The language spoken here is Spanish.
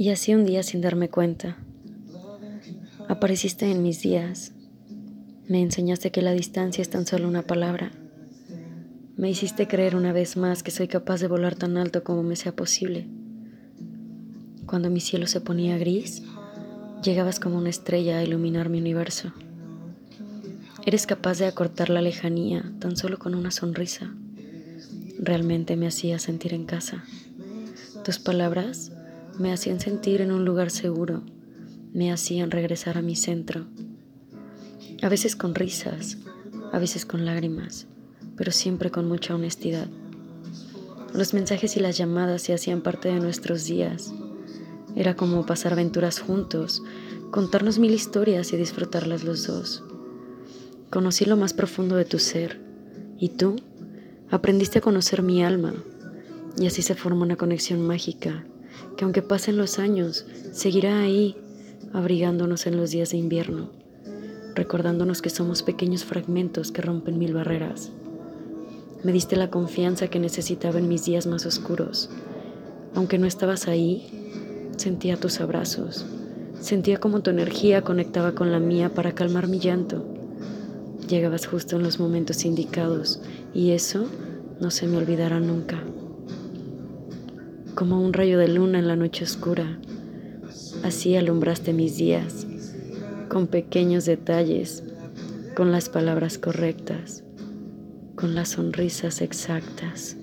Y así un día sin darme cuenta, apareciste en mis días, me enseñaste que la distancia es tan solo una palabra, me hiciste creer una vez más que soy capaz de volar tan alto como me sea posible. Cuando mi cielo se ponía gris, llegabas como una estrella a iluminar mi universo. Eres capaz de acortar la lejanía tan solo con una sonrisa. Realmente me hacía sentir en casa. Tus palabras me hacían sentir en un lugar seguro, me hacían regresar a mi centro. A veces con risas, a veces con lágrimas, pero siempre con mucha honestidad. Los mensajes y las llamadas se hacían parte de nuestros días. Era como pasar aventuras juntos, contarnos mil historias y disfrutarlas los dos. Conocí lo más profundo de tu ser y tú aprendiste a conocer mi alma y así se forma una conexión mágica que aunque pasen los años, seguirá ahí, abrigándonos en los días de invierno, recordándonos que somos pequeños fragmentos que rompen mil barreras. Me diste la confianza que necesitaba en mis días más oscuros. Aunque no estabas ahí, sentía tus abrazos, sentía como tu energía conectaba con la mía para calmar mi llanto. Llegabas justo en los momentos indicados y eso no se me olvidará nunca como un rayo de luna en la noche oscura. Así alumbraste mis días, con pequeños detalles, con las palabras correctas, con las sonrisas exactas.